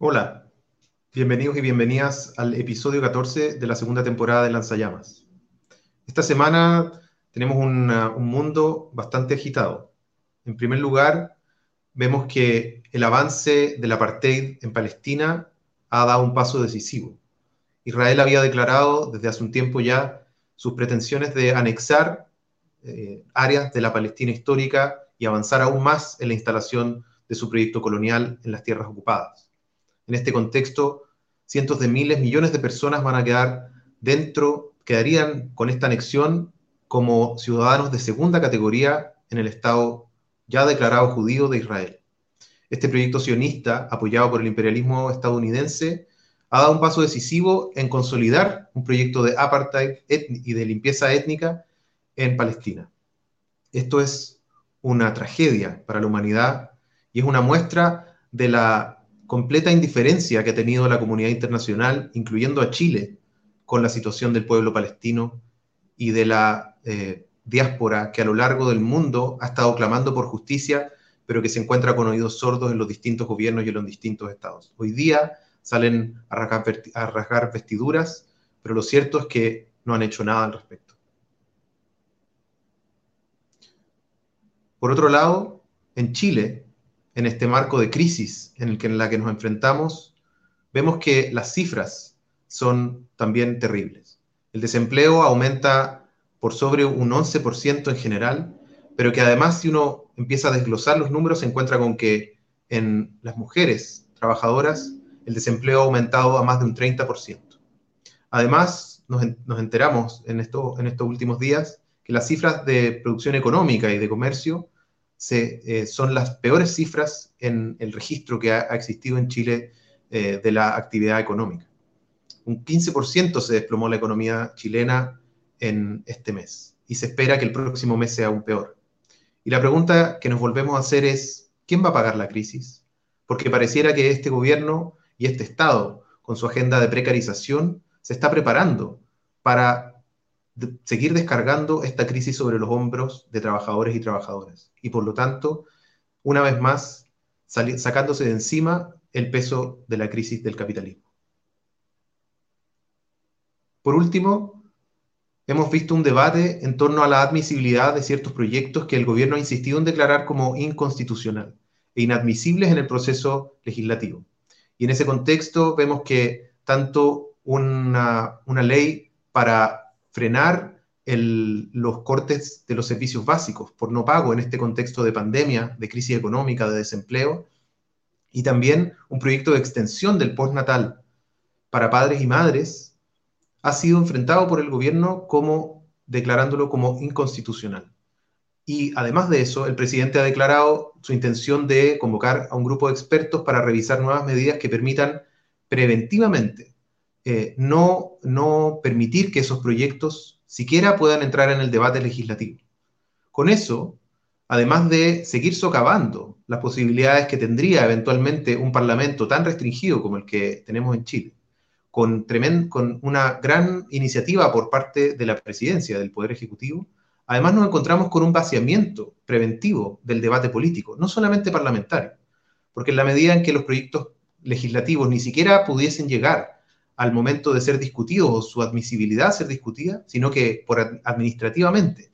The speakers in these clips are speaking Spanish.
Hola, bienvenidos y bienvenidas al episodio 14 de la segunda temporada de Lanzallamas. Esta semana tenemos un mundo bastante agitado. En primer lugar, vemos que el avance del apartheid en Palestina ha dado un paso decisivo. Israel había declarado desde hace un tiempo ya sus pretensiones de anexar eh, áreas de la Palestina histórica y avanzar aún más en la instalación de su proyecto colonial en las tierras ocupadas. En este contexto, cientos de miles, millones de personas van a quedar dentro, quedarían con esta anexión como ciudadanos de segunda categoría en el Estado ya declarado judío de Israel. Este proyecto sionista, apoyado por el imperialismo estadounidense, ha dado un paso decisivo en consolidar un proyecto de apartheid y de limpieza étnica en Palestina. Esto es una tragedia para la humanidad y es una muestra de la completa indiferencia que ha tenido la comunidad internacional, incluyendo a Chile, con la situación del pueblo palestino y de la eh, diáspora que a lo largo del mundo ha estado clamando por justicia, pero que se encuentra con oídos sordos en los distintos gobiernos y en los distintos estados. Hoy día salen a rasgar, a rasgar vestiduras, pero lo cierto es que no han hecho nada al respecto. Por otro lado, en Chile, en este marco de crisis en, el que, la que nos enfrentamos, vemos que las cifras son también terribles. El desempleo aumenta por sobre un 11% en general, pero que además si uno empieza a desglosar los números se encuentra con que en las mujeres trabajadoras el desempleo ha aumentado a más de un 30%. Además, nos, enteramos en, en estos últimos días que las cifras de producción económica y de comercio eh, son las peores cifras en el registro que ha, existido en Chile eh, de la actividad económica. Un 15% se desplomó la economía chilena en este mes y se espera que el próximo mes sea aún peor. Y la pregunta que nos volvemos a hacer es, ¿quién va a pagar la crisis? Porque pareciera que este gobierno y este Estado, con su agenda de precarización, se está preparando para seguir descargando esta crisis sobre los hombros de trabajadores y trabajadoras. Y por lo tanto, una vez más, sacándose de encima el peso de la crisis del capitalismo. Por último, hemos visto un debate en torno a la admisibilidad de ciertos proyectos que el gobierno ha insistido en declarar como inconstitucional e inadmisibles en el proceso legislativo. Y en ese contexto vemos que tanto una, una ley para frenar los cortes de los servicios básicos por no pago en este contexto de pandemia, de crisis económica, de desempleo, y también un proyecto de extensión del postnatal para padres y madres ha sido enfrentado por el gobierno como declarándolo como inconstitucional. Y además de eso, el presidente ha declarado su intención de convocar a un grupo de expertos para revisar nuevas medidas que permitan preventivamente eh, no, permitir que esos proyectos siquiera puedan entrar en el debate legislativo. Con eso, además de seguir socavando las posibilidades que tendría eventualmente un parlamento tan restringido como el que tenemos en Chile, con, con una gran iniciativa por parte de la presidencia del Poder Ejecutivo, además nos encontramos con un vaciamiento preventivo del debate político, no solamente parlamentario, porque en la medida en que los proyectos legislativos ni siquiera pudiesen llegar al momento de ser discutidos o su admisibilidad ser discutida, sino que por administrativamente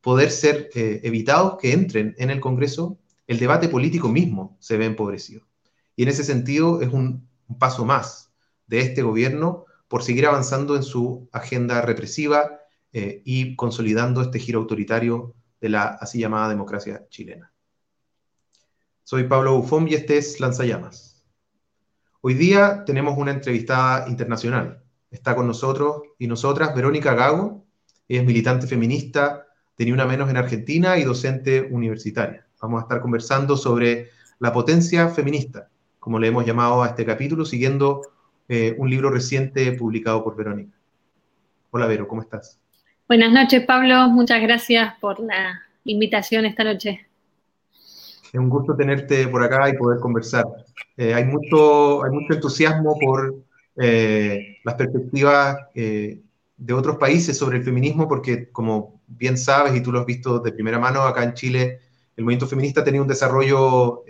poder ser eh, evitados que entren en el Congreso, el debate político mismo se ve empobrecido. Y en ese sentido es un, paso más de este gobierno por seguir avanzando en su agenda represiva eh, y consolidando este giro autoritario de la así llamada democracia chilena. Soy Pablo Bufón y este es Lanzallamas. Hoy día tenemos una entrevistada internacional. Está con nosotros y nosotras Verónica Gago, es militante feminista Ni Una Menos en Argentina y docente universitaria. Vamos a estar conversando sobre la potencia feminista, como le hemos llamado a este capítulo, siguiendo eh, un libro reciente publicado por Verónica. Hola Vero, ¿cómo estás? Buenas noches Pablo, muchas gracias por la invitación esta noche. Es un gusto tenerte por acá y poder conversar. Eh, hay, mucho, hay mucho entusiasmo por eh, las perspectivas eh, de otros países sobre el feminismo, porque como bien sabes y tú lo has visto de primera mano, acá en Chile el movimiento feminista ha tenido un desarrollo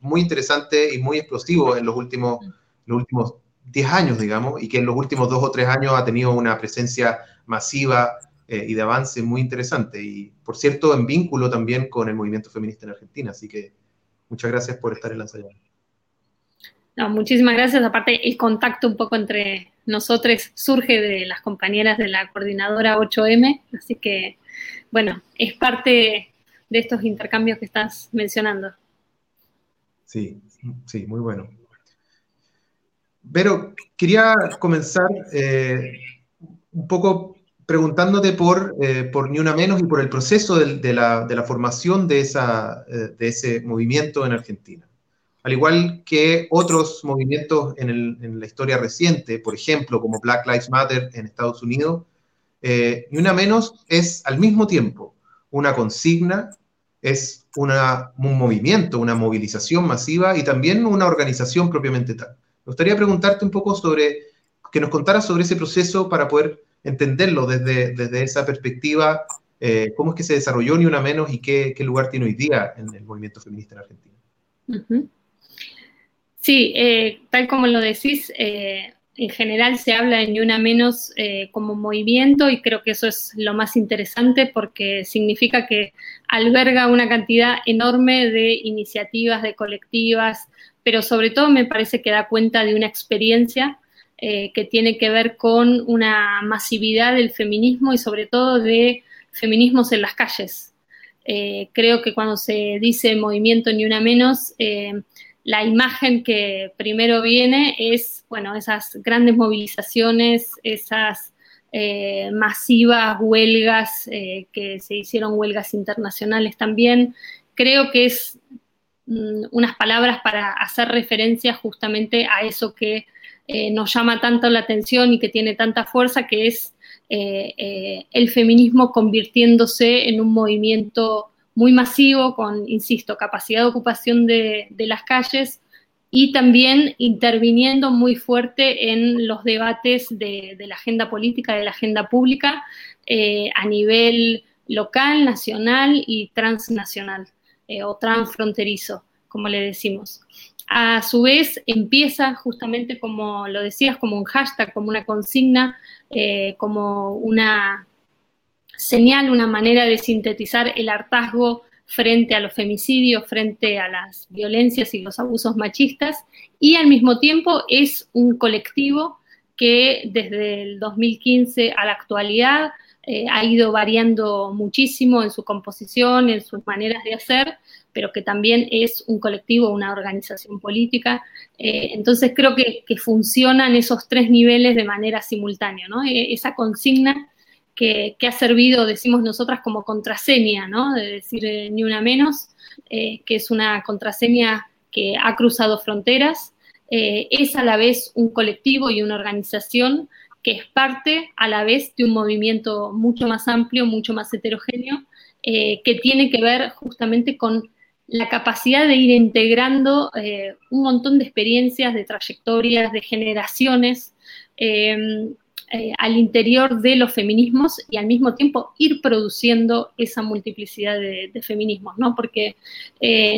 muy interesante y muy explosivo en los últimos, los últimos 10 años, digamos, y que en los últimos dos o tres años ha tenido una presencia masiva eh, y de avance muy interesante. Y, por cierto, en vínculo también con el movimiento feminista en Argentina. Así que muchas gracias por estar en la ensayada. No, muchísimas gracias. Aparte, el contacto un poco entre nosotros surge de las compañeras de la coordinadora 8M, así que, bueno, es parte de estos intercambios que estás mencionando. Sí, sí, muy bueno. Pero quería comenzar eh, un poco preguntándote por, eh, por Ni Una Menos y por el proceso de, la, formación de, esa, eh, de ese movimiento en Argentina. Al igual que otros movimientos en, la historia reciente, por ejemplo, como Black Lives Matter en Estados Unidos, Ni Una Menos es al mismo tiempo una consigna, es una, un movimiento, una movilización masiva y también una organización propiamente tal. Me gustaría preguntarte un poco sobre, que nos contaras sobre ese proceso para poder entenderlo desde, desde esa perspectiva, eh, cómo es que se desarrolló ni una menos y qué, qué, lugar tiene hoy día en el movimiento feminista en Argentina. Sí, eh, tal como lo decís, eh, en general se habla de ni una menos como movimiento y creo que eso es lo más interesante porque significa que alberga una cantidad enorme de iniciativas, de colectivas, pero sobre todo me parece que da cuenta de una experiencia eh, que tiene que ver con una masividad del feminismo y sobre todo de feminismos en las calles. Eh, creo que cuando se dice movimiento ni una menos, eh, la imagen que primero viene es, bueno, esas grandes movilizaciones, esas masivas huelgas que se hicieron huelgas internacionales también. Creo que es Mm, unas palabras para hacer referencia justamente a eso que eh, nos llama tanto la atención y que tiene tanta fuerza, que es eh, eh, el feminismo convirtiéndose en un movimiento muy masivo, con, insisto, capacidad de ocupación de, las calles y también interviniendo muy fuerte en los debates de, la agenda política, de la agenda pública a nivel local, nacional y transnacional. O transfronterizo, como le decimos. A su vez, empieza justamente como lo decías, como un hashtag, como una consigna, eh, como una señal, una manera de sintetizar el hartazgo frente a los femicidios, frente a las violencias y los abusos machistas, y al mismo tiempo es un colectivo que desde el 2015 a la actualidad eh, ha ido variando muchísimo en su composición, en sus maneras de hacer, pero que también es un colectivo, una organización política. Eh, entonces creo que, funcionan esos tres niveles de manera simultánea, ¿no? E, esa consigna que, ha servido, decimos nosotras, como contraseña. De decir eh, ni una menos, que es una contraseña que ha cruzado fronteras, es a la vez un colectivo y una organización que es parte a la vez de un movimiento mucho más amplio, mucho más heterogéneo, eh, que tiene que ver justamente con la capacidad de ir integrando eh, un montón de experiencias, de trayectorias, de generaciones eh, al interior de los feminismos y al mismo tiempo ir produciendo esa multiplicidad de, feminismos, ¿no? Porque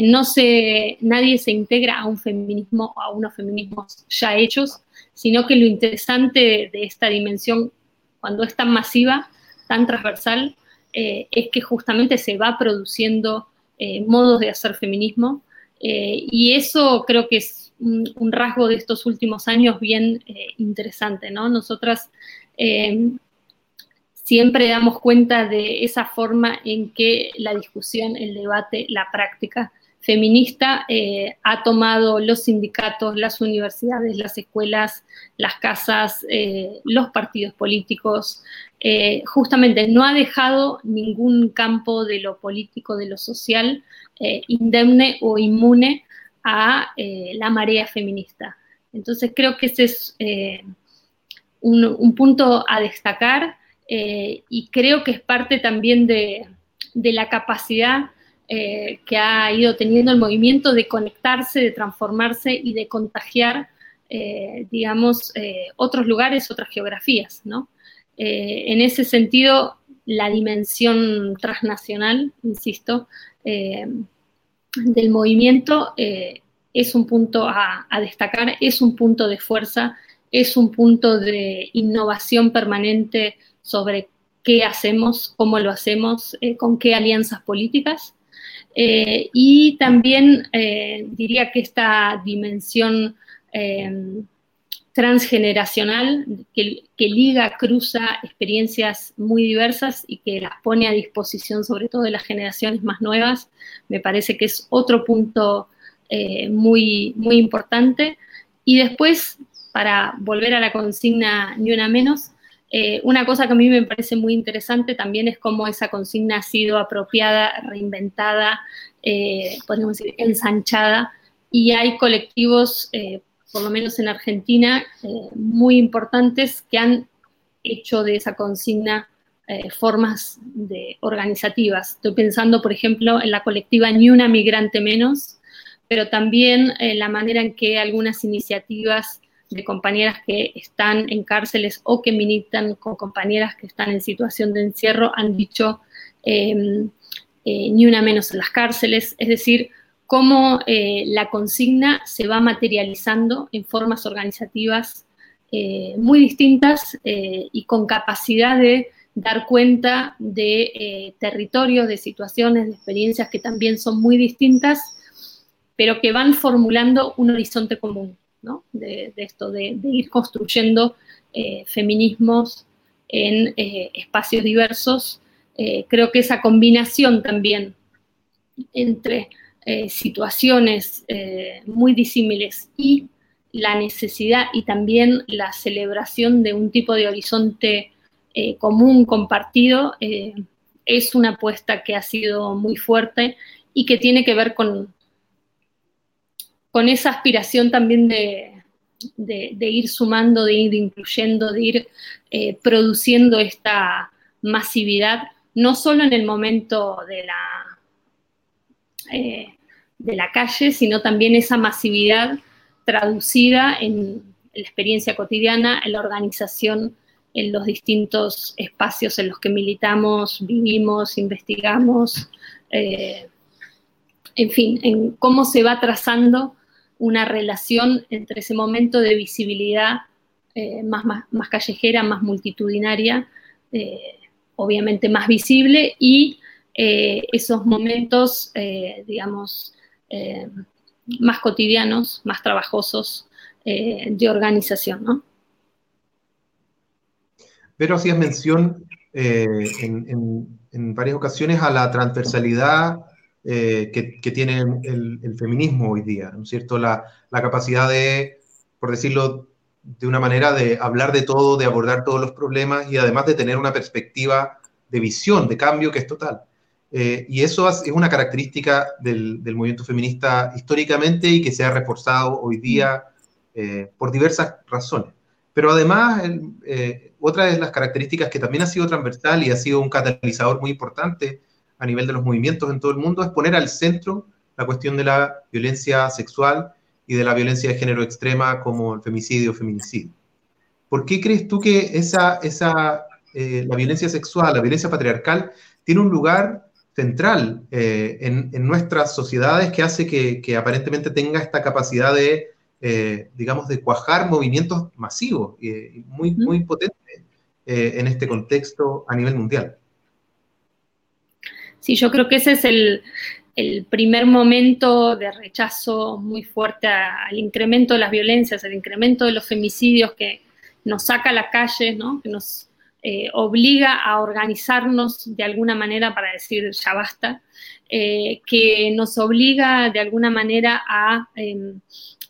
no se, nadie se integra a un feminismo, a unos feminismos ya hechos, sino que lo interesante de, esta dimensión, cuando es tan masiva, tan transversal, eh, es que justamente se va produciendo eh, modos de hacer feminismo eh, y eso creo que es un, rasgo de estos últimos años bien interesante, ¿no? Nosotras siempre damos cuenta de esa forma en que la discusión, el debate, la práctica feminista eh, ha tomado los sindicatos, las universidades, las escuelas, las casas, eh, los partidos políticos. Eh, justamente no ha dejado ningún campo de lo político, de lo social, indemne o inmune a la marea feminista. Entonces creo que ese es un, punto a destacar y creo que es parte también de, de la capacidad eh, que ha ido teniendo el movimiento de conectarse, de transformarse y de contagiar, eh, digamos, eh, otros lugares, otras geografías, ¿no? en ese sentido, la dimensión transnacional, insisto, del movimiento es un punto a, destacar, es un punto de fuerza, es un punto de innovación permanente sobre qué hacemos, cómo lo hacemos, con qué alianzas políticas. Y también diría que esta dimensión transgeneracional que, liga, cruza experiencias muy diversas y que las pone a disposición sobre todo de las generaciones más nuevas, me parece que es otro punto eh, muy, muy importante. Y después, para volver a la consigna ni una menos, eh, una cosa que a mí me parece muy interesante también es cómo esa consigna ha sido apropiada, reinventada, eh, podemos decir, ensanchada, y hay colectivos por lo menos en Argentina, eh, muy importantes que han hecho de esa consigna eh, formas organizativas. Estoy pensando, por ejemplo, en la colectiva Ni una migrante menos, pero también en la manera en que algunas iniciativas de compañeras que están en cárceles o que militan con compañeras que están en situación de encierro han dicho em, eh, ni una menos en las cárceles, es decir, cómo eh, la consigna se va materializando en formas organizativas eh, muy distintas y con capacidad de dar cuenta de territorios, de situaciones, de experiencias que también son muy distintas, pero que van formulando un horizonte común, De, esto, de, ir construyendo feminismos en espacios diversos. creo que esa combinación también entre eh, situaciones eh, muy disímiles y la necesidad y también la celebración de un tipo de horizonte eh, común, compartido, es una apuesta que ha sido muy fuerte y que tiene que ver con, con esa aspiración también de, de, ir sumando, de ir incluyendo, de ir produciendo esta masividad, no solo en el momento de la de la calle, sino también esa masividad traducida en la experiencia cotidiana, en la organización, en los distintos espacios en los que militamos, vivimos, investigamos, eh, en fin, en cómo se va trazando una relación entre ese momento de visibilidad eh, más, más, callejera, más multitudinaria, eh, obviamente más visible, y esos momentos, digamos, eh, más cotidianos, más trabajosos eh, de organización. ¿no? Pero hacías mención eh, en, varias ocasiones a la transversalidad que, tiene el, feminismo hoy día, ¿no es cierto? La, la capacidad de, por decirlo de una manera, de hablar de todo, de abordar todos los problemas y además de tener una perspectiva de visión, de cambio que es total. Eh, y eso es una característica del, movimiento feminista históricamente y que se ha reforzado hoy día eh, por diversas razones. Pero además, eh, otra de las características que también ha sido transversal y ha sido un catalizador muy importante a nivel de los movimientos en todo el mundo es poner al centro la cuestión de la violencia sexual y de la violencia de género extrema como el femicidio o feminicidio. ¿Por qué crees tú que esa, esa, la violencia sexual, la violencia patriarcal, tiene un lugar central eh, en, nuestras sociedades que hace que, aparentemente tenga esta capacidad de, eh, digamos, de cuajar movimientos masivos y muy, muy potentes eh, en este contexto a nivel mundial. Sí, yo creo que ese es el, primer momento de rechazo muy fuerte al incremento de las violencias, al incremento de los femicidios que nos saca a la calle, que nos eh, obliga a organizarnos de alguna manera para decir ya basta, eh, que nos obliga de alguna manera a em,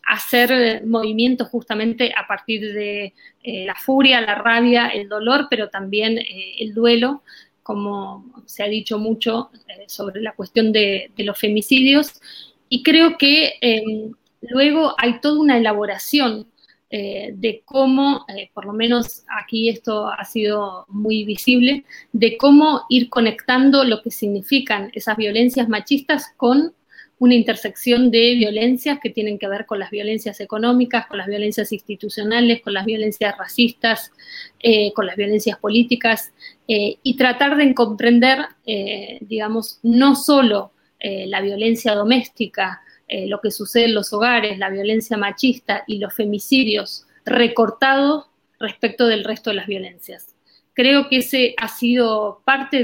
hacer movimientos justamente a partir de eh, la furia, la rabia, el dolor, pero también el duelo, como se ha dicho mucho sobre la cuestión de, los femicidios. Y creo que em, luego hay toda una elaboración eh, de cómo, eh, por lo menos aquí esto ha sido muy visible, de cómo ir conectando lo que significan esas violencias machistas con una intersección de violencias que tienen que ver con las violencias económicas, con las violencias institucionales, con las violencias racistas, eh, con las violencias políticas, y tratar de comprender, digamos, no solo la violencia doméstica, lo que sucede en los hogares, la violencia machista y los femicidios recortados respecto del resto de las violencias. Creo que ese ha sido parte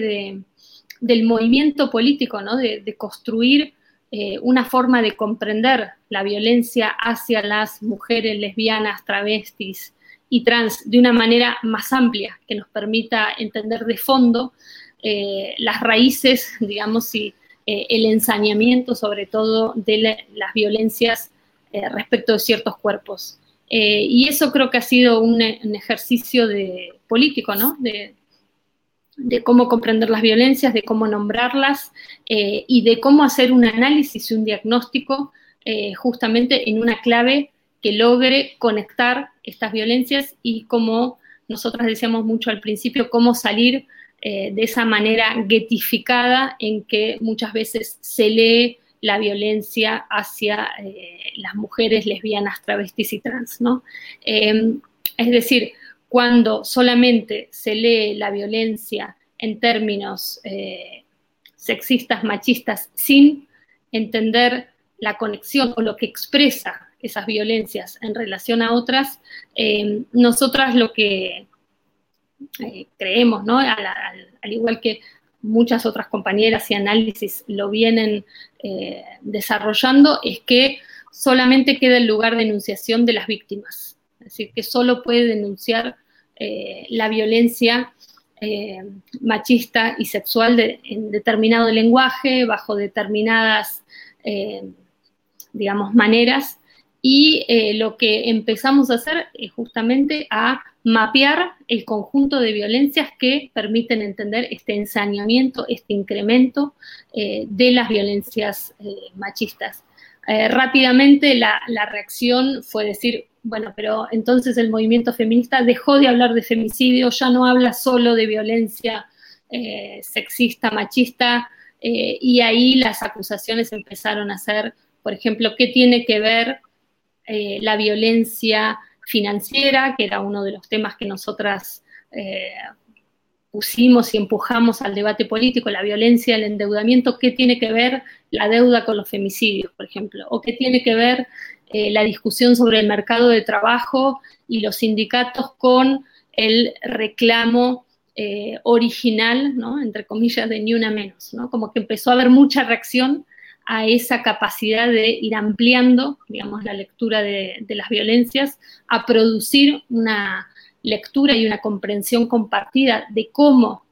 del movimiento político, ¿no? de, construir eh, una forma de comprender la violencia hacia las mujeres lesbianas, travestis y trans de una manera más amplia, que nos permita entender de fondo eh, las raíces, digamos, y eh, el ensañamiento sobre todo de las violencias respecto de ciertos cuerpos. Y eso creo que ha sido un, ejercicio de, político, ¿no? De, cómo comprender las violencias, de cómo nombrarlas eh, y de cómo hacer un análisis y un diagnóstico eh, justamente en una clave que logre conectar estas violencias y como nosotras decíamos mucho al principio, cómo salir de esa manera getificada en que muchas veces se lee la violencia hacia eh, las mujeres lesbianas, travestis y trans, ¿no? Es decir, cuando solamente se lee la violencia en términos eh, sexistas, machistas, sin entender la conexión o lo que expresa esas violencias en relación a otras, em, nosotras lo que eh, creemos, ¿no? al, igual que muchas otras compañeras y análisis lo vienen eh, desarrollando, es que solamente queda el lugar de enunciación de las víctimas. Es decir, que solo puede denunciar eh, la violencia eh, machista y sexual en determinado lenguaje, bajo determinadas, digamos, maneras. Y lo que empezamos a hacer es justamente a mapear el conjunto de violencias que permiten entender este ensañamiento, este incremento eh, de las violencias eh, machistas. Eh, rápidamente la, reacción fue decir, bueno, pero entonces el movimiento feminista dejó de hablar de femicidio, ya no habla solo de violencia sexista, machista, y ahí las acusaciones empezaron a ser, por ejemplo, ¿qué tiene que ver la violencia financiera, que era uno de los temas que nosotras eh, pusimos y empujamos al debate político, la violencia, el endeudamiento, qué tiene que ver la deuda con los femicidios, por ejemplo, o qué tiene que ver eh, la discusión sobre el mercado de trabajo y los sindicatos con el reclamo eh, original, entre comillas, de ni una menos, ¿no? como que empezó a haber mucha reacción a esa capacidad de ir ampliando, digamos, la lectura de, las violencias, a producir una lectura y una comprensión compartida de cómo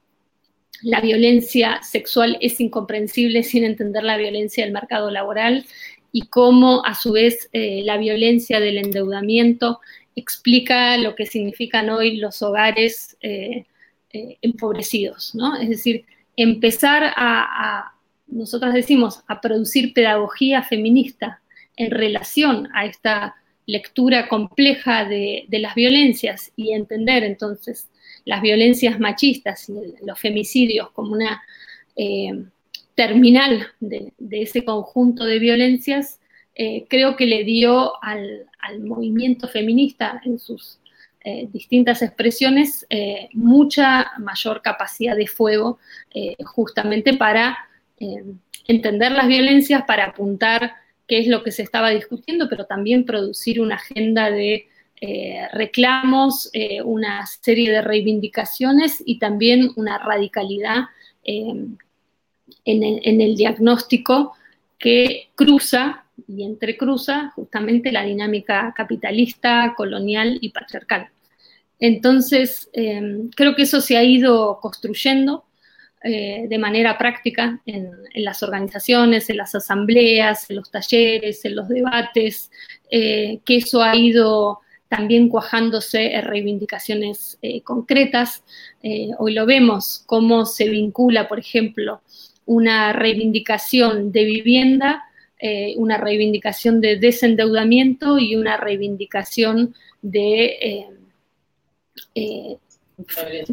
la violencia sexual es incomprensible sin entender la violencia del mercado laboral y cómo a su vez eh, la violencia del endeudamiento explica lo que significan hoy los hogares eh, eh, empobrecidos, ¿no? Es decir, empezar a nosotros decimos, a producir pedagogía feminista en relación a esta lectura compleja de, las violencias y entender entonces las violencias machistas y los femicidios como una terminal de, ese conjunto de violencias, eh, creo que le dio al, movimiento feminista en sus eh, distintas expresiones mucha mayor capacidad de fuego justamente para eh, entender las violencias para apuntar qué es lo que se estaba discutiendo, pero también producir una agenda de eh, reclamos, eh, una serie de reivindicaciones y también una radicalidad en, el diagnóstico que cruza y entrecruza justamente la dinámica capitalista, colonial y patriarcal. Entonces, creo que eso se ha ido construyendo eh, de manera práctica en, las organizaciones, en las asambleas, en los talleres, en los debates, eh, que eso ha ido también cuajándose en reivindicaciones eh, concretas. hoy lo vemos, cómo se vincula, por ejemplo, una reivindicación de vivienda, una reivindicación de desendeudamiento y una reivindicación de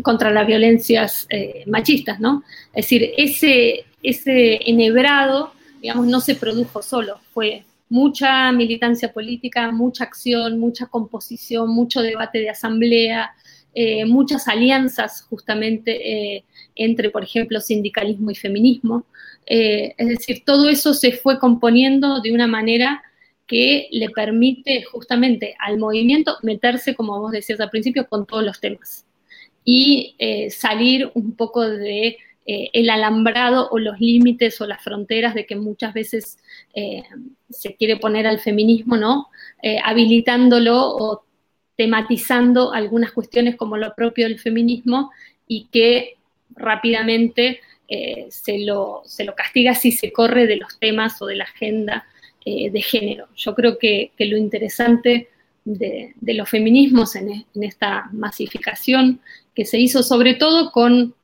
contra las violencias eh, machistas, ¿no? Es decir, ese, ese enhebrado, digamos, no se produjo solo, fue mucha militancia política, mucha acción, mucha composición, mucho debate de asamblea, muchas alianzas justamente entre, por ejemplo, sindicalismo y feminismo. es decir, todo eso se fue componiendo de una manera que le permite justamente al movimiento meterse, como vos decías al principio, con todos los temas y eh, salir un poco de eh, el alambrado o los límites o las fronteras de que muchas veces eh, se quiere poner al feminismo, ¿no? habilitándolo o tematizando algunas cuestiones como lo propio del feminismo y que rápidamente se, lo, se, lo, castiga si se corre de los temas o de la agenda eh, de género. Yo creo que, lo interesante de, los feminismos en, esta masificación que se hizo sobre todo con,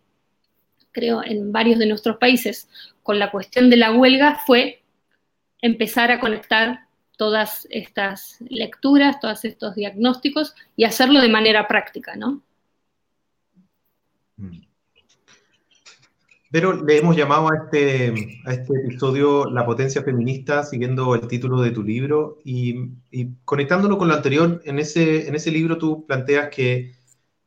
creo, en varios de nuestros países, con la cuestión de la huelga, fue empezar a conectar todas estas lecturas, todos estos diagnósticos y hacerlo de manera práctica, ¿no? Mm. Pero le hemos llamado a este, a este episodio La potencia feminista, siguiendo el título de tu libro y, conectándolo con lo anterior, en ese, en ese libro tú planteas que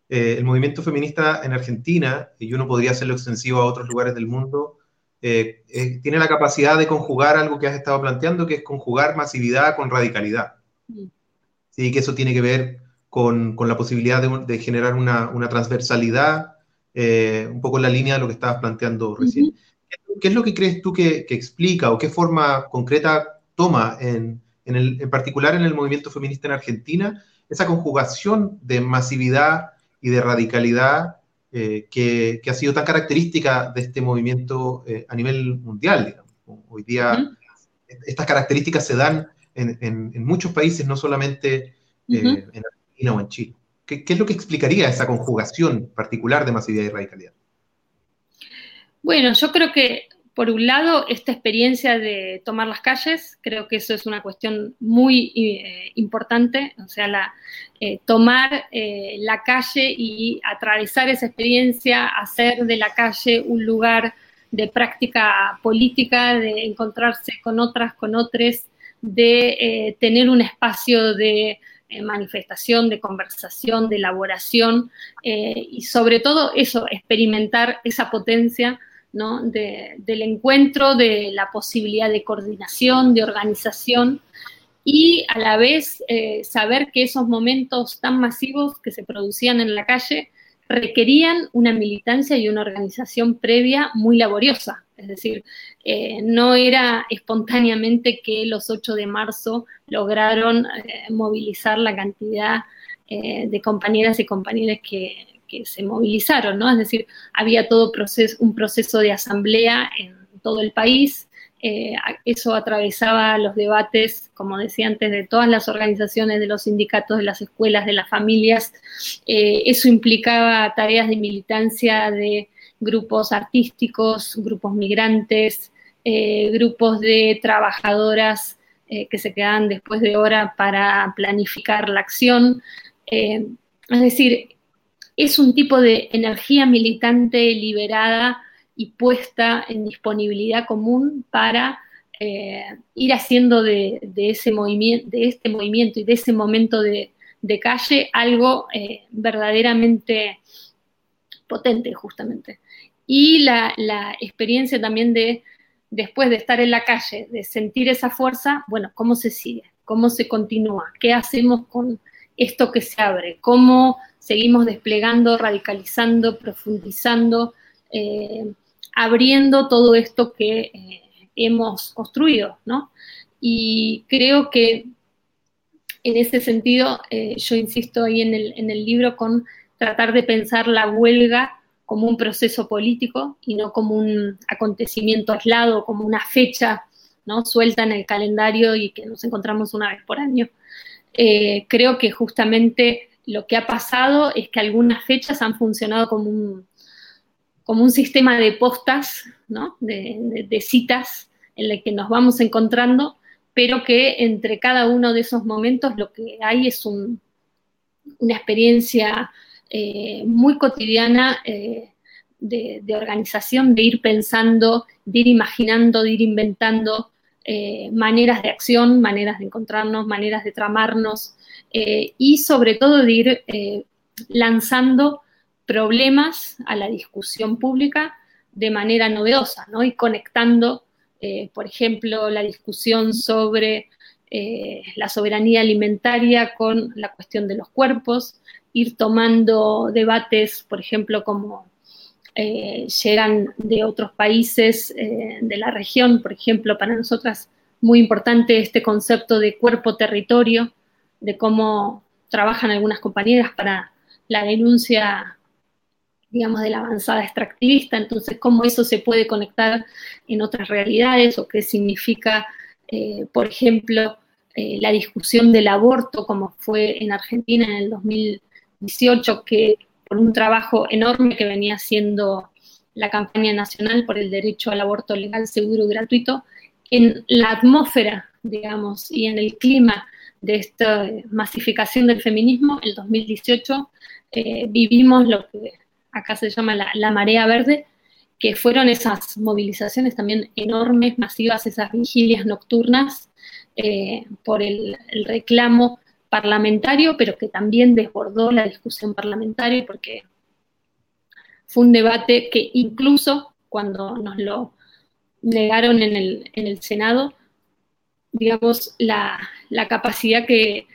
eh, el movimiento feminista en Argentina, y uno podría hacerlo extensivo a otros lugares del mundo, eh, eh, tiene la capacidad de conjugar algo que has estado planteando, que es conjugar masividad con radicalidad. Mm. Sí, que eso tiene que ver con, con la posibilidad de, de generar una, una transversalidad eh, un poco en la línea de lo que estabas planteando recién. ¿Qué es lo que crees tú que, explica o qué forma concreta toma, en, en, particular en el movimiento feminista en Argentina, esa conjugación de masividad y de radicalidad eh, que, ha sido tan característica de este movimiento eh, a nivel mundial? Hoy día estas características se dan en, muchos países, no solamente en Argentina o en Chile. ¿Qué, es lo que explicaría esa conjugación particular de masividad y radicalidad? Bueno, yo creo que por un lado, esta experiencia de tomar las calles, creo que eso es una cuestión muy eh, importante, o sea, la, eh, tomar eh, la calle y atravesar esa experiencia, hacer de la calle un lugar de práctica política, de encontrarse con otras, con otros, de tener un espacio de manifestación, de conversación, de elaboración y sobre todo eso, experimentar esa potencia ¿no? del encuentro, de la posibilidad de coordinación, de organización y a la vez eh, saber que esos momentos tan masivos que se producían en la calle requerían una militancia y una organización previa muy laboriosa. Es decir, eh, no era espontáneamente que los 8 de marzo lograron eh, movilizar la cantidad de compañeras y compañeros que, se movilizaron, ¿no? Es decir, había todo un proceso de asamblea en todo el país, eso atravesaba los debates, como decía antes, de todas las organizaciones, de los sindicatos, de las escuelas, de las familias. eso implicaba tareas de militancia, de grupos artísticos, grupos migrantes, eh, grupos de trabajadoras eh, que se quedan después de hora para planificar la acción. Eh, es decir, es un tipo de energía militante liberada y puesta en disponibilidad común para ir haciendo de, ese de este movimiento y de ese momento de, de calle algo verdaderamente potente, justamente y la, experiencia también de, después de estar en la calle, de sentir esa fuerza, bueno, ¿cómo se sigue? ¿Cómo se continúa? ¿Qué hacemos con esto que se abre? ¿Cómo seguimos desplegando, radicalizando, profundizando, eh, abriendo todo esto que eh, hemos construido, ¿no? Y creo que en ese sentido, eh, yo insisto ahí en el, en el libro con tratar de pensar la huelga como un proceso político y no como un acontecimiento aislado, como una fecha ¿no? suelta en el calendario y que nos encontramos una vez por año. Eh, creo que justamente lo que ha pasado es que algunas fechas han funcionado como un, como un sistema de postas, ¿no? de, citas en las que nos vamos encontrando, pero que entre cada uno de esos momentos lo que hay es una experiencia eh, muy cotidiana eh, de, organización, de ir pensando, de ir imaginando, de ir inventando eh, maneras de acción, maneras de encontrarnos, maneras de tramarnos y sobre todo de ir lanzando problemas a la discusión pública de manera novedosa, ¿no? Y conectando, eh, por ejemplo, la discusión sobre eh, la soberanía alimentaria con la cuestión de los cuerpos, ir tomando debates, por ejemplo, como eh, llegan de otros países de la región, por ejemplo, para nosotras muy importante este concepto de cuerpo-territorio, de cómo trabajan algunas compañeras para la denuncia, digamos, de la avanzada extractivista, entonces cómo eso se puede conectar en otras realidades o qué significa, eh, por ejemplo, eh, la discusión del aborto, como fue en Argentina en el 2018, que por un trabajo enorme que venía haciendo la campaña nacional por el derecho al aborto legal, seguro y gratuito, en la atmósfera, digamos, y en el clima de esta masificación del feminismo, en 2018 eh, vivimos lo que acá se llama la, marea verde, que fueron esas movilizaciones también enormes, masivas, esas vigilias nocturnas eh, por el, reclamo parlamentario, pero que también desbordó la discusión parlamentaria porque fue un debate que incluso cuando nos lo negaron en el, Senado, digamos, la, capacidad que,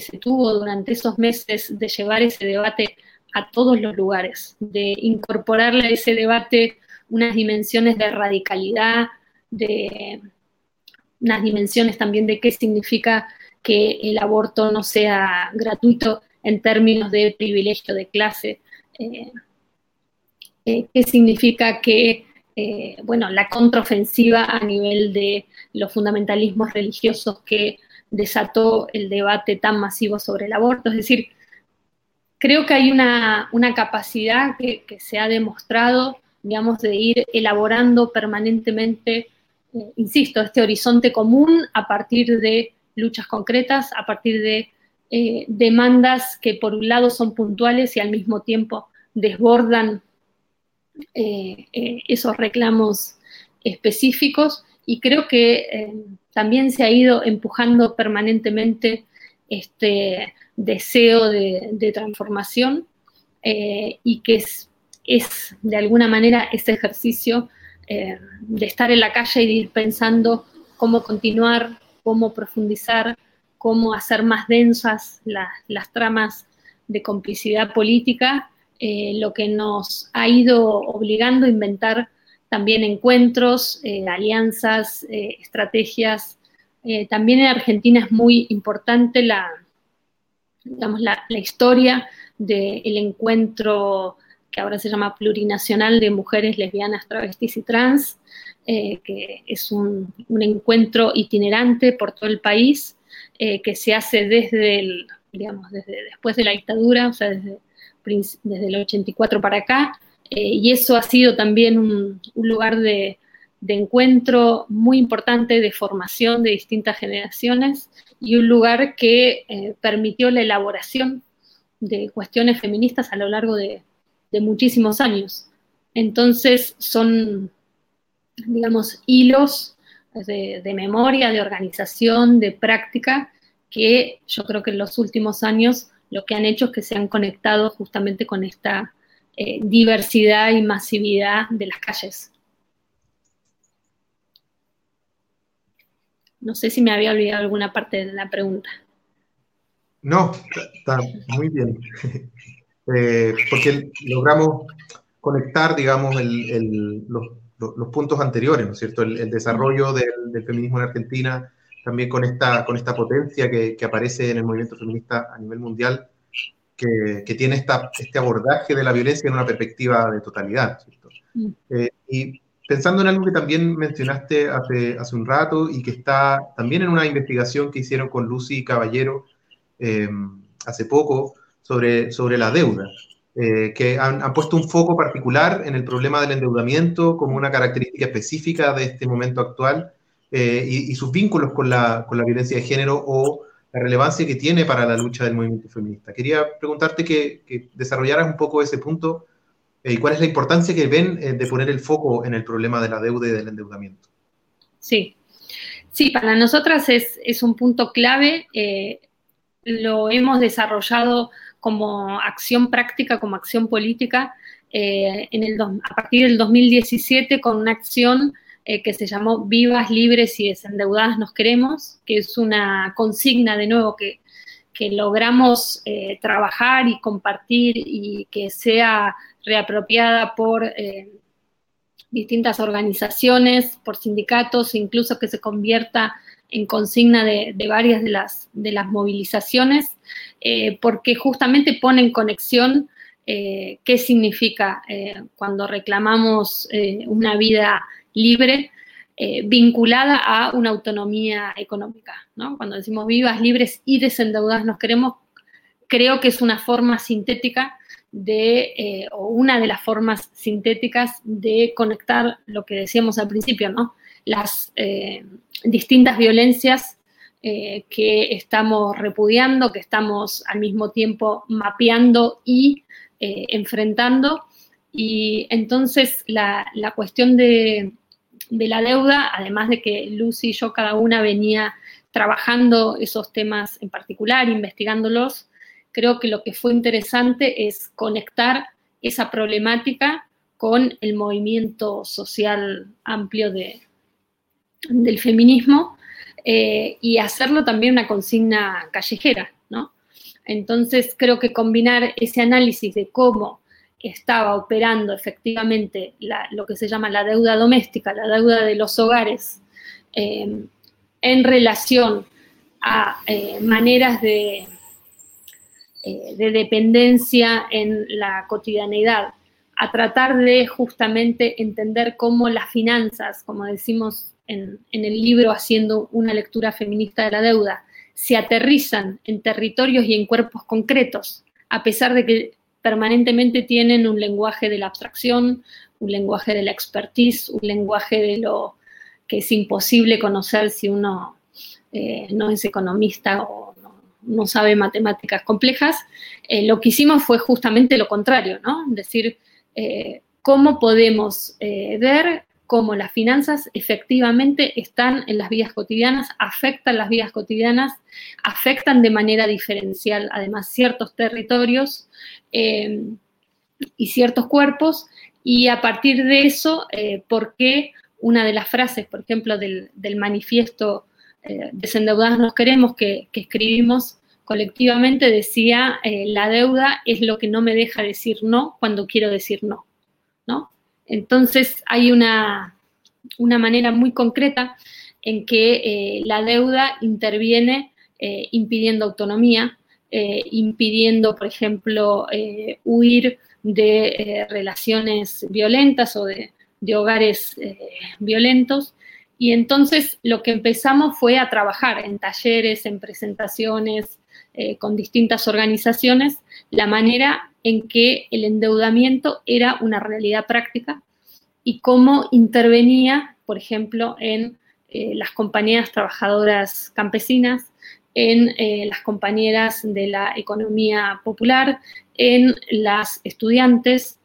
se tuvo durante esos meses de llevar ese debate a todos los lugares, de incorporarle a ese debate unas dimensiones de radicalidad, de unas dimensiones también de qué significa que el aborto no sea gratuito en términos de privilegio de clase, eh, eh, qué significa que eh, bueno, la contraofensiva a nivel de los fundamentalismos religiosos que desató el debate tan masivo sobre el aborto. Es decir, creo que hay una, capacidad que, se ha demostrado, digamos, de ir elaborando permanentemente, eh, insisto, este horizonte común a partir de luchas concretas, a partir de eh, demandas que por un lado son puntuales y al mismo tiempo desbordan eh, eh, esos reclamos específicos. Y creo que también se ha ido empujando permanentemente este deseo de, transformación y que es, es, de alguna manera ese ejercicio de estar en la calle y ir pensando cómo continuar, cómo profundizar, cómo hacer más densas las tramas de complicidad política eh, lo que nos ha ido obligando a inventar también encuentros, eh, alianzas, eh, estrategias. también en Argentina es muy importante la, digamos, la, historia del encuentro que ahora se llama plurinacional de mujeres lesbianas, travestis y trans, que es un, un, encuentro itinerante por todo el país, que se hace desde el, digamos, desde después de la dictadura, o sea, desde desde el 84 para acá, eh, y eso ha sido también un, lugar de, encuentro muy importante, de formación de distintas generaciones, y un lugar que eh, permitió la elaboración de cuestiones feministas a lo largo de, muchísimos años. Entonces son, digamos, hilos de, de, memoria, de organización, de práctica, que yo creo que en los últimos años lo que han hecho es que se han conectado justamente con esta eh, diversidad y masividad de las calles. No sé si me había olvidado alguna parte de la pregunta. No, está muy bien. Eh, porque logramos conectar, digamos, los, puntos anteriores, ¿no es cierto? El, desarrollo del, feminismo en Argentina, también con esta, con esta potencia que, que aparece en el movimiento feminista a nivel mundial, que, que, tiene esta, este abordaje de la violencia en una perspectiva de totalidad. Mm. Eh, y pensando en algo que también mencionaste hace, hace un rato y que está también en una investigación que hicieron con Lucy Caballero em, hace poco sobre, sobre la deuda. Eh, que han, han, puesto un foco particular en el problema del endeudamiento como una característica específica de este momento actual eh, y, sus vínculos con la, con la, violencia de género o la relevancia que tiene para la lucha del movimiento feminista. Quería preguntarte que, que desarrollaras un poco ese punto eh, y cuál es la importancia que ven eh, de poner el foco en el problema de la deuda y del endeudamiento. Sí, sí, para nosotras es, es un punto clave. lo hemos desarrollado como acción práctica, como acción política, eh, en el a partir del 2017 con una acción eh, que se llamó Vivas, Libres y Desendeudadas Nos Queremos, que es una consigna de nuevo que, que logramos eh, trabajar y compartir y que sea reapropiada por distintas organizaciones, por sindicatos, incluso que se convierta en consigna de, varias de las, de las movilizaciones, porque justamente pone en conexión eh, qué significa eh, cuando reclamamos eh, una vida libre vinculada a una autonomía económica. Cuando decimos vivas, libres y desendeudadas nos queremos, creo que es una forma sintética de, o una de las formas sintéticas de conectar lo que decíamos al principio, ¿no? las distintas violencias que estamos repudiando, que estamos al mismo tiempo mapeando y eh, enfrentando. Y entonces la, cuestión de, la deuda, además de que Lucy y yo cada una venía trabajando esos temas en particular, investigándolos, creo que lo que fue interesante es conectar esa problemática con el movimiento social amplio de, del feminismo eh, y hacerlo también una consigna callejera, ¿no? Entonces, creo que combinar ese análisis de cómo estaba operando efectivamente lo que se llama la deuda doméstica, la deuda de los hogares, eh, en relación a eh, maneras de, de dependencia en la cotidianidad, a tratar de justamente entender cómo las finanzas, como decimos en, el libro haciendo una lectura feminista de la deuda, se aterrizan en territorios y en cuerpos concretos, a pesar de que permanentemente tienen un lenguaje de la abstracción, un lenguaje de la expertise, un lenguaje de lo que es imposible conocer si uno eh, no es economista o no, sabe matemáticas complejas. Eh, lo que hicimos fue justamente lo contrario, ¿no? Decir, eh, cómo podemos ver cómo las finanzas efectivamente están en las vidas cotidianas, afectan las vidas cotidianas, afectan de manera diferencial además ciertos territorios eh, y ciertos cuerpos, y a partir de eso, eh, ¿por qué una de las frases, por ejemplo, del, manifiesto eh, Desendeudadas nos queremos que, que escribimos colectivamente decía, la deuda es lo que no me deja decir no cuando quiero decir no, ¿no? Entonces hay una, manera muy concreta en que eh, la deuda interviene eh, impidiendo autonomía, eh, impidiendo, por ejemplo, huir de relaciones violentas o de hogares violentos. Y entonces lo que empezamos fue a trabajar en talleres, en presentaciones, con distintas organizaciones, la manera en que el endeudamiento era una realidad práctica y cómo intervenía, por ejemplo, en eh, las compañías trabajadoras campesinas, en eh, las compañeras de la economía popular, en las estudiantes,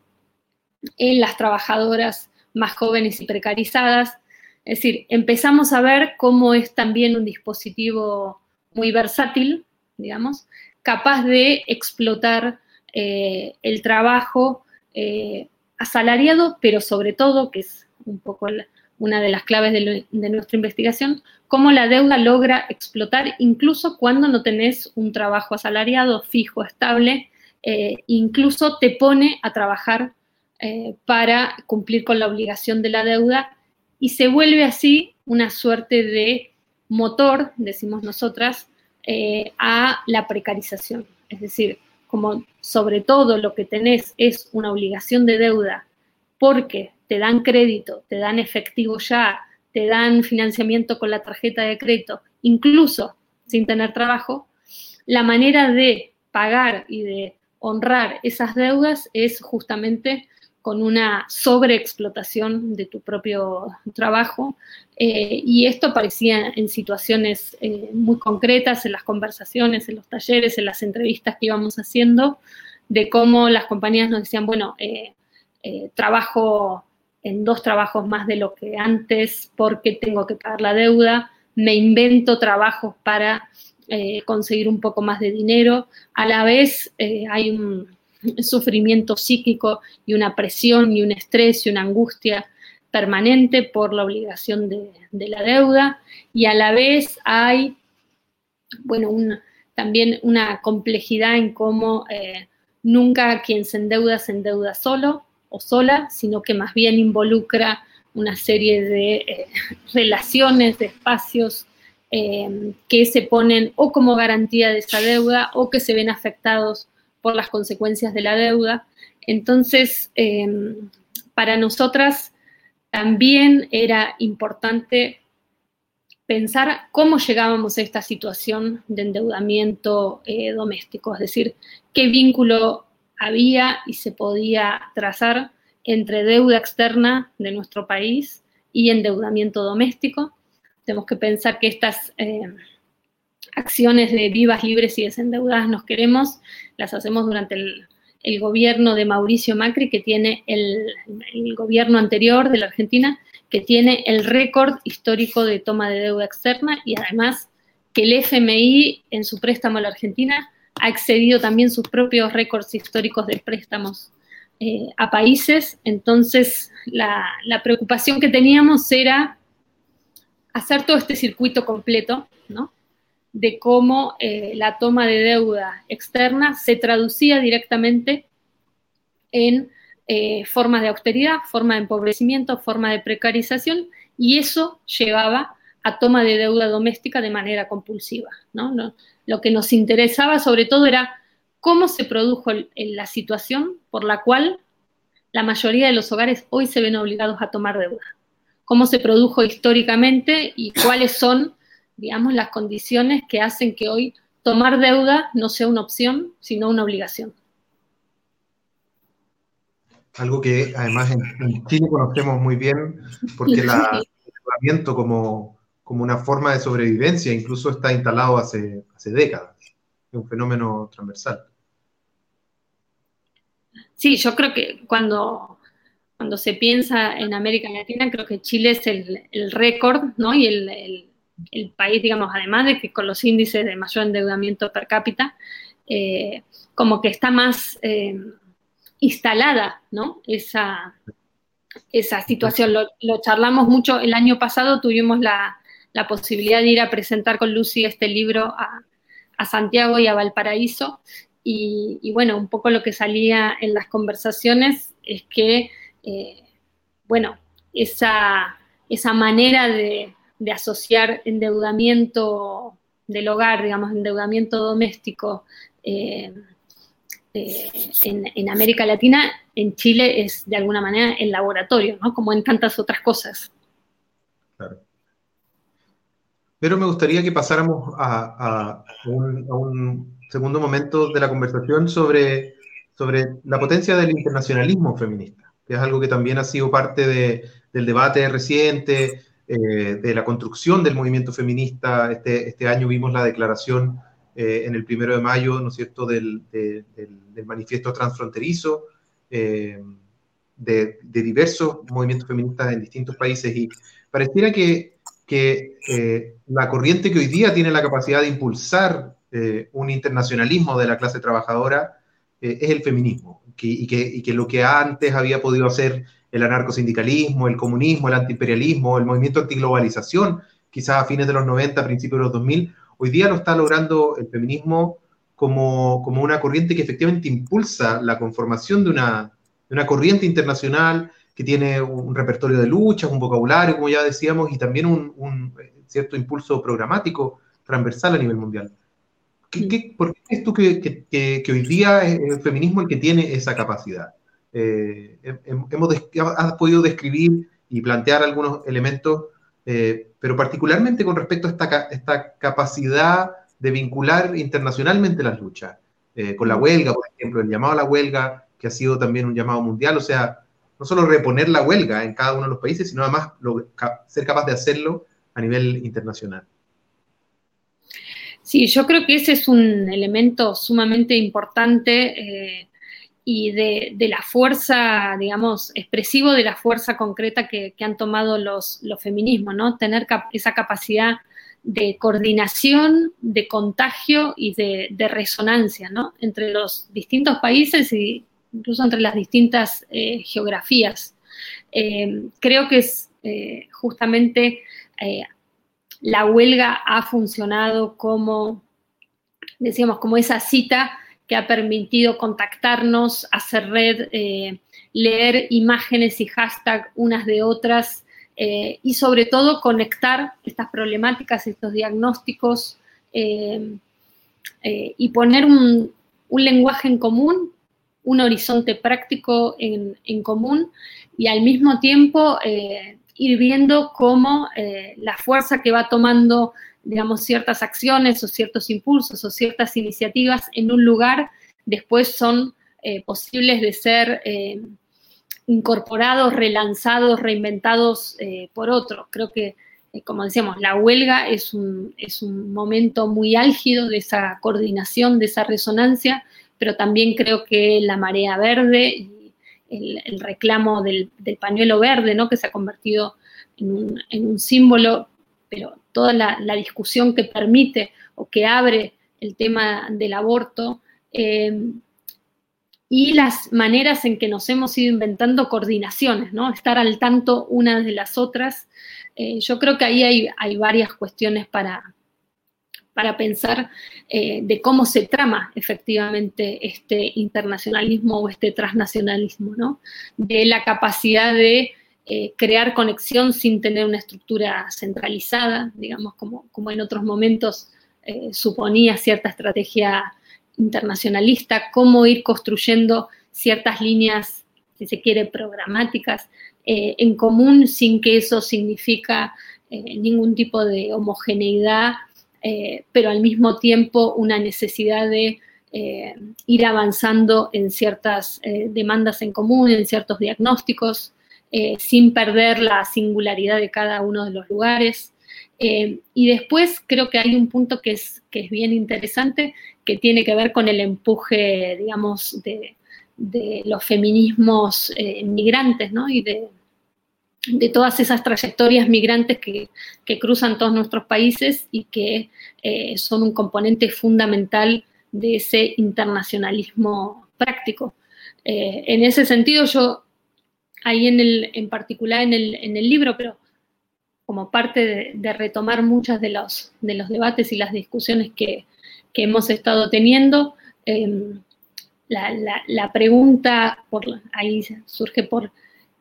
en las trabajadoras más jóvenes y precarizadas. Es decir, empezamos a ver cómo es también un dispositivo muy versátil, digamos, capaz de explotar eh, el trabajo eh, asalariado, pero sobre todo, que es un poco una de las claves de, nuestra investigación, cómo la deuda logra explotar incluso cuando no tenés un trabajo asalariado fijo, estable, eh, incluso te pone a trabajar para cumplir con la obligación de la deuda y se vuelve así una suerte de motor, decimos nosotras, a la precarización. Es decir, como sobre todo lo que tenés es una obligación de deuda porque te dan crédito, te dan efectivo ya, te dan financiamiento con la tarjeta de crédito, incluso sin tener trabajo, la manera de pagar y de honrar esas deudas es justamente con una sobreexplotación de tu propio trabajo. Eh, y esto aparecía en situaciones eh, muy concretas, en las conversaciones, en los talleres, en las entrevistas que íbamos haciendo, de cómo las compañías nos decían, bueno, eh, trabajo en dos trabajos más de lo que antes porque tengo que pagar la deuda, me invento trabajos para conseguir un poco más de dinero. A la vez hay un sufrimiento psíquico y una presión y un estrés y una angustia permanente por la obligación de, la deuda. Y a la vez hay, bueno, también una complejidad en cómo eh, nunca quien se endeuda se endeuda solo o sola, sino que más bien involucra una serie de eh, relaciones, de espacios eh, que se ponen o como garantía de esa deuda o que se ven afectados por las consecuencias de la deuda. Entonces, para nosotras, también era importante pensar cómo llegábamos a esta situación de endeudamiento eh, doméstico, es decir, qué vínculo había y se podía trazar entre deuda externa de nuestro país y endeudamiento doméstico. Tenemos que pensar que estas eh, acciones de vivas, libres y desendeudadas nos queremos, las hacemos durante el, gobierno de Mauricio Macri, que tiene el, gobierno anterior de la Argentina, que tiene el récord histórico de toma de deuda externa y además que el FMI en su préstamo a la Argentina ha excedido también sus propios récords históricos de préstamos eh, a países. Entonces, la, preocupación que teníamos era hacer todo este circuito completo, ¿no? De cómo eh, la toma de deuda externa se traducía directamente en eh, formas de austeridad, forma de empobrecimiento, forma de precarización, y eso llevaba a toma de deuda doméstica de manera compulsiva. lo que nos interesaba sobre todo era cómo se produjo la situación por la cual la mayoría de los hogares hoy se ven obligados a tomar deuda. Cómo se produjo históricamente y cuáles son digamos, las condiciones que hacen que hoy tomar deuda no sea una opción, sino una obligación. Algo que además en, Chile conocemos muy bien, porque el endeudamiento como, como una forma de sobrevivencia incluso está instalado hace, hace décadas. Es un fenómeno transversal. Sí, yo creo que cuando, cuando se piensa en América Latina, creo que Chile es el, récord, ¿no? Y el, el país, digamos, además de que con los índices de mayor endeudamiento per cápita, eh, como que está más eh, instalada, ¿no? Esa, esa situación. Lo, charlamos mucho, el año pasado tuvimos la, posibilidad de ir a presentar con Lucy este libro a, Santiago y a Valparaíso, y, bueno, un poco lo que salía en las conversaciones es que, eh, bueno, esa, esa manera de, de asociar endeudamiento del hogar, digamos, endeudamiento doméstico eh, eh, en, América Latina, en Chile es de alguna manera el laboratorio, ¿no? Como en tantas otras cosas. Claro. Pero me gustaría que pasáramos a, un, segundo momento de la conversación sobre, sobre la potencia del internacionalismo feminista, que es algo que también ha sido parte del debate reciente, eh, de la construcción del movimiento feminista. Este, este año vimos la declaración eh, en el primero de mayo, ¿no es cierto?, del, del, manifiesto transfronterizo eh, de, diversos movimientos feministas en distintos países y pareciera que, que la corriente que hoy día tiene la capacidad de impulsar un internacionalismo de la clase trabajadora es el feminismo y, que, y que lo que antes había podido hacer el anarcosindicalismo, el comunismo, el antiimperialismo, el movimiento antiglobalización, quizás a fines de los 90, principios de los 2000, hoy día lo está logrando el feminismo como, como una corriente que efectivamente impulsa la conformación de una, de una corriente internacional que tiene un repertorio de luchas, un vocabulario, como ya decíamos, y también un, un cierto impulso programático transversal a nivel mundial. ¿Qué, por qué crees tú que, que, que, hoy día es el feminismo el que tiene esa capacidad? Eh, hemos has podido describir y plantear algunos elementos, eh, pero particularmente con respecto a esta, esta, capacidad de vincular internacionalmente las luchas, eh, con la huelga, por ejemplo, el llamado a la huelga, que ha sido también un llamado mundial, o sea, no solo reponer la huelga en cada uno de los países, sino además ser capaz de hacerlo a nivel internacional. Sí, yo creo que ese es un elemento sumamente importante y de, la fuerza, digamos, expresivo de la fuerza concreta que, han tomado los, los, feminismos, ¿no? Tener esa capacidad de coordinación, de contagio y de, resonancia ¿no? entre los distintos países e incluso entre las distintas eh, geografías. Eh, creo que es eh, justamente la huelga ha funcionado como, decíamos, como esa cita que ha permitido contactarnos, hacer red, leer imágenes y hashtag unas de otras eh, y sobre todo conectar estas problemáticas, estos diagnósticos eh, eh, y poner un, lenguaje en común, un horizonte práctico en, común y al mismo tiempo ir viendo cómo la fuerza que va tomando, digamos, ciertas acciones o ciertos impulsos o ciertas iniciativas en un lugar después son posibles de ser incorporados, relanzados, reinventados eh, por otros. Creo que, eh, como decíamos, la huelga es un, es un momento muy álgido de esa coordinación, de esa resonancia, pero también creo que la marea verde y el, reclamo del, pañuelo verde, ¿no? que se ha convertido en un, símbolo, pero toda la, discusión que permite o que abre el tema del aborto, eh, y las maneras en que nos hemos ido inventando coordinaciones. Estar al tanto unas de las otras. Eh, yo creo que ahí hay, varias cuestiones para, para pensar eh, de cómo se trama efectivamente este internacionalismo o este transnacionalismo. De la capacidad de eh, crear conexión sin tener una estructura centralizada, digamos, como, como en otros momentos suponía cierta estrategia internacionalista, cómo ir construyendo ciertas líneas, si se quiere, programáticas eh, en común sin que eso significa eh, ningún tipo de homogeneidad, eh, pero al mismo tiempo una necesidad de ir avanzando en ciertas demandas en común, en ciertos diagnósticos, sin perder la singularidad de cada uno de los lugares. y después creo que hay un punto que es, que es bien interesante, que tiene que ver con el empuje, digamos, de, los feminismos eh, migrantes, ¿no? Y de, todas esas trayectorias migrantes que, cruzan todos nuestros países y que eh, son un componente fundamental de ese internacionalismo práctico. Eh, en ese sentido, yo ahí en, el, en particular en el, en el libro, pero como parte de, retomar muchas de los, de los debates y las discusiones que, que hemos estado teniendo. Em, la, pregunta por, ahí surge por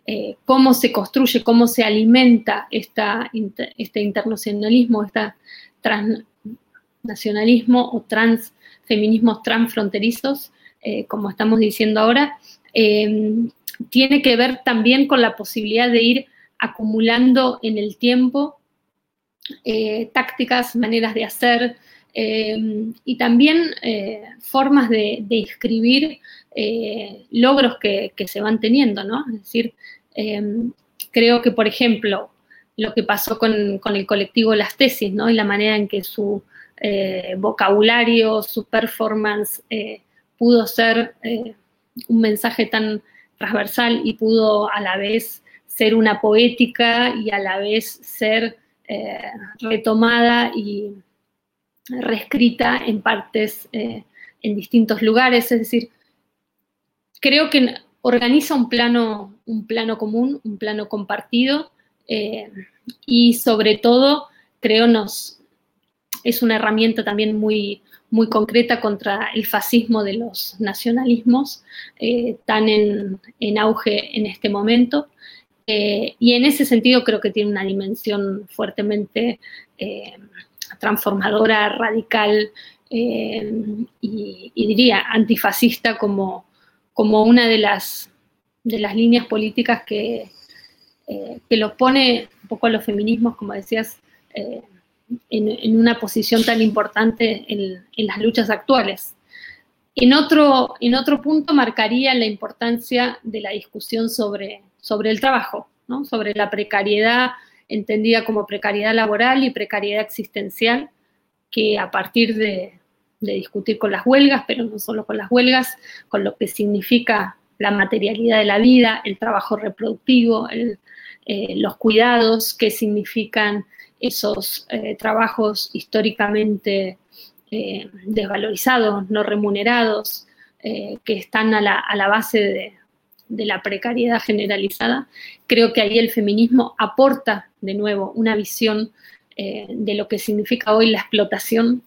eh, cómo se construye, cómo se alimenta esta, este internacionalismo, este transnacionalismo o transfeminismos transfronterizos, eh, como estamos diciendo ahora, em, tiene que ver también con la posibilidad de ir acumulando en el tiempo eh, tácticas, maneras de hacer, eh, y también eh, formas de, escribir eh, logros que, se van teniendo, ¿no? Es decir, creo que, por ejemplo, lo que pasó con, el colectivo Las Tesis, ¿no? Y la manera en que su vocabulario, su performance pudo ser un mensaje tan transversal y pudo a la vez ser una poética y a la vez ser retomada y reescrita en partes eh, en distintos lugares, es decir, creo que organiza un plano, un plano común, un plano compartido eh, y sobre todo creo nos es una herramienta también muy, muy concreta contra el fascismo de los nacionalismos eh, tan en, auge en este momento. y en ese sentido creo que tiene una dimensión fuertemente transformadora, radical eh, y, diría antifascista como, como una de las, de las líneas políticas que, eh, que lo pone un poco a los feminismos, como decías, eh, en, una posición tan importante en, las luchas actuales. En otro, en otro punto marcaría la importancia de la discusión sobre, sobre el trabajo, sobre la precariedad entendida como precariedad laboral y precariedad existencial, que a partir de, discutir con las huelgas, pero no solo con las huelgas, con lo que significa la materialidad de la vida, el trabajo reproductivo, eh, los cuidados, qué significan esos trabajos históricamente desvalorizados, no remunerados, que están a la, base de la precariedad generalizada, creo que ahí el feminismo aporta de nuevo una visión eh, de lo que significa hoy la explotación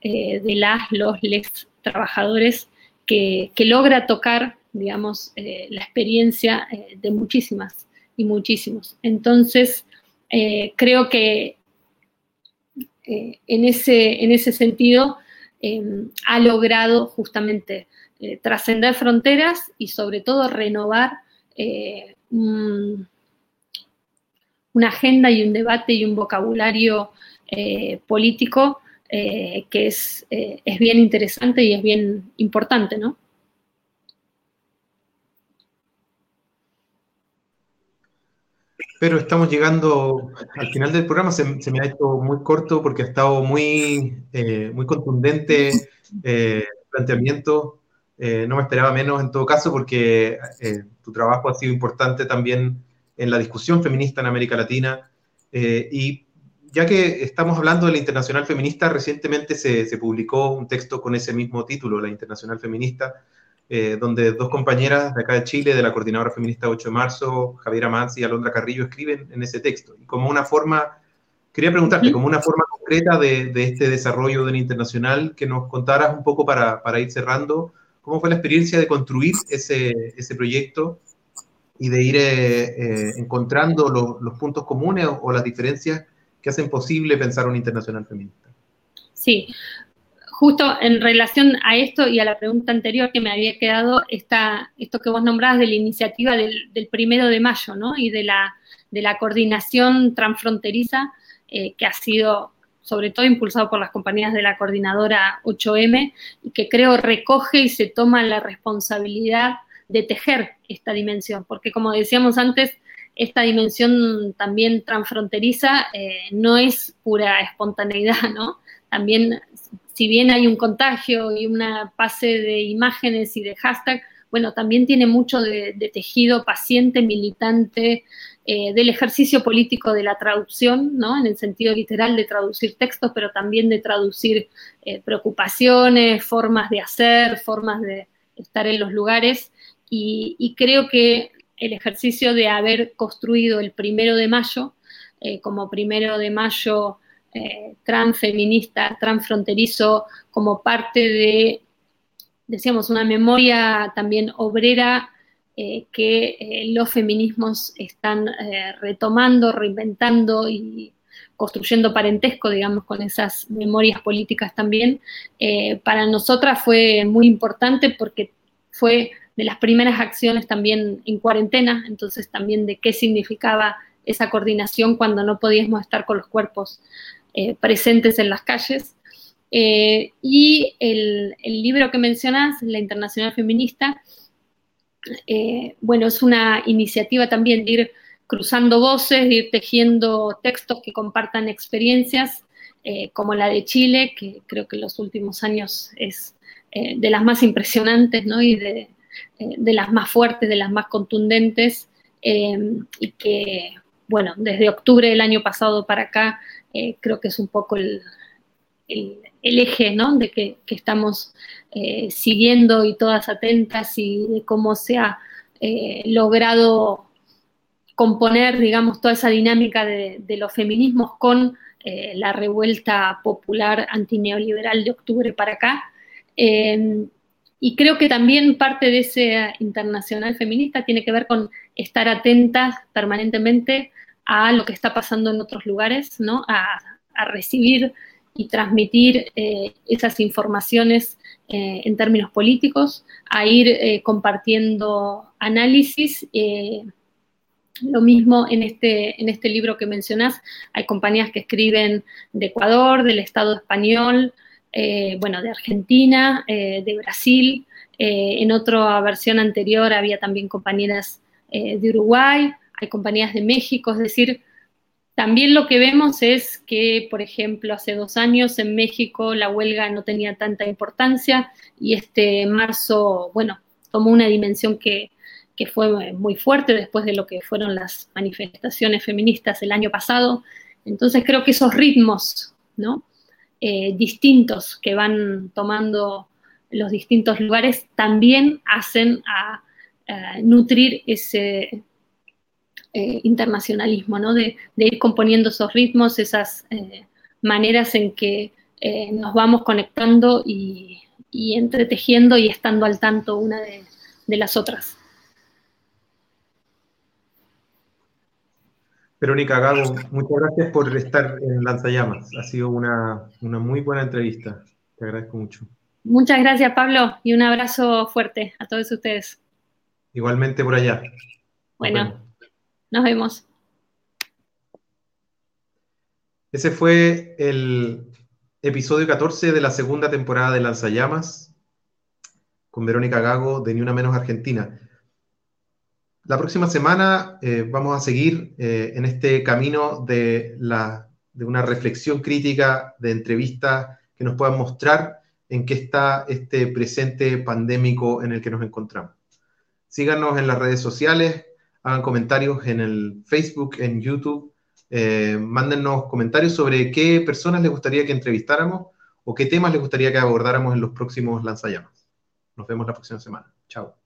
eh, de las, los, les trabajadores, que, logra tocar, digamos, eh, la experiencia de muchísimas y muchísimos. Entonces, creo que en, ese, en ese sentido ha logrado justamente trascender fronteras y sobre todo renovar un, una agenda y un debate y un vocabulario eh, político eh, que es, eh, es, bien interesante y es bien importante, ¿no? Pero estamos llegando al final del programa, se, me ha hecho muy corto porque ha estado muy, muy contundente el planteamiento. no me esperaba menos en todo caso porque tu trabajo ha sido importante también en la discusión feminista en América Latina. Eh, y ya que estamos hablando de la Internacional Feminista, recientemente se, se publicó un texto con ese mismo título, la Internacional Feminista, eh, donde dos compañeras de acá de Chile, de la Coordinadora Feminista 8 de marzo, Javiera Manzi y Alondra Carrillo, escriben en ese texto. Y como una forma, quería preguntarte, como una forma concreta de, de, este desarrollo de la Internacional, que nos contaras un poco para, para ir cerrando, cómo fue la experiencia de construir ese, ese proyecto y de ir eh, eh, encontrando los puntos comunes o, las diferencias que hacen posible pensar una internacional feminista. Sí, justo en relación a esto y a la pregunta anterior que me había quedado, está esto que vos nombrabas de la iniciativa del, primero de mayo, ¿no? Y de la, de la coordinación transfronteriza eh, que ha sido sobre todo impulsado por las compañías de la coordinadora 8M, y que creo recoge y se toma la responsabilidad de tejer esta dimensión, porque como decíamos antes, esta dimensión también transfronteriza eh, no es pura espontaneidad, ¿no? También, si bien hay un contagio y una pase de imágenes y de hashtag, bueno, también tiene mucho de, tejido paciente, militante, eh, del ejercicio político de la traducción, ¿no? En el sentido literal de traducir textos, pero también de traducir eh, preocupaciones, formas de hacer, formas de estar en los lugares y, creo que el ejercicio de haber construido el primero de mayo eh, como primero de mayo eh, transfeminista, transfronterizo, como parte de, decíamos, una memoria también obrera eh, que los feminismos están retomando, reinventando y construyendo parentesco, digamos, con esas memorias políticas también, para nosotras fue muy importante porque fue de las primeras acciones también en cuarentena, entonces también de qué significaba esa coordinación cuando no podíamos estar con los cuerpos eh, presentes en las calles. Eh, y el, libro que mencionas, La Internacional Feminista, eh, bueno, es una iniciativa también de ir cruzando voces, de ir tejiendo textos que compartan experiencias, como la de Chile, que creo que en los últimos años es de las más impresionantes, ¿no? Y de, las más fuertes, de las más contundentes, y que, bueno, desde octubre del año pasado para acá, eh, creo que es un poco el, eje, ¿no? De que, estamos siguiendo y todas atentas y de cómo se ha logrado componer, digamos, toda esa dinámica de, los feminismos con la revuelta popular antineoliberal de octubre para acá. Y creo que también parte de ese internacional feminista tiene que ver con estar atentas permanentemente a lo que está pasando en otros lugares, ¿no? A, recibir y transmitir eh, esas informaciones eh, en términos políticos, a ir eh, compartiendo análisis. lo mismo en este, en este libro que mencionás, hay compañías que escriben de Ecuador, del Estado español, bueno, de Argentina, de Brasil. En otra versión anterior había también compañeras de Uruguay, hay compañías de México, es decir, también lo que vemos es que, por ejemplo, hace dos años en México la huelga no tenía tanta importancia y este marzo, bueno, tomó una dimensión que, que fue muy fuerte después de lo que fueron las manifestaciones feministas el año pasado Entonces creo que esos ritmos, ¿no? Eh, distintos que van tomando los distintos lugares también hacen a, nutrir ese eh, internacionalismo, ¿no? De, ir componiendo esos ritmos, esas eh, maneras en que nos vamos conectando y, entretejiendo y estando al tanto una de las otras. Verónica Gago, muchas gracias por estar en Lanzallamas. Ha sido una, muy buena entrevista. Te agradezco mucho. Muchas gracias, Pablo, y un abrazo fuerte a todos ustedes. Igualmente por allá. Bueno, nos vemos. Ese fue el episodio 14 de la segunda temporada de Lanzallamas con Verónica Gago de Ni Una Menos Argentina. La próxima semana eh, vamos a seguir eh, en este camino de, de una reflexión crítica, de entrevistas que nos puedan mostrar en qué está este presente pandémico en el que nos encontramos. Síganos en las redes sociales, hagan comentarios en el Facebook, en YouTube, eh, mándennos comentarios sobre qué personas les gustaría que entrevistáramos o qué temas les gustaría que abordáramos en los próximos lanzallamas. Nos vemos la próxima semana. Chao.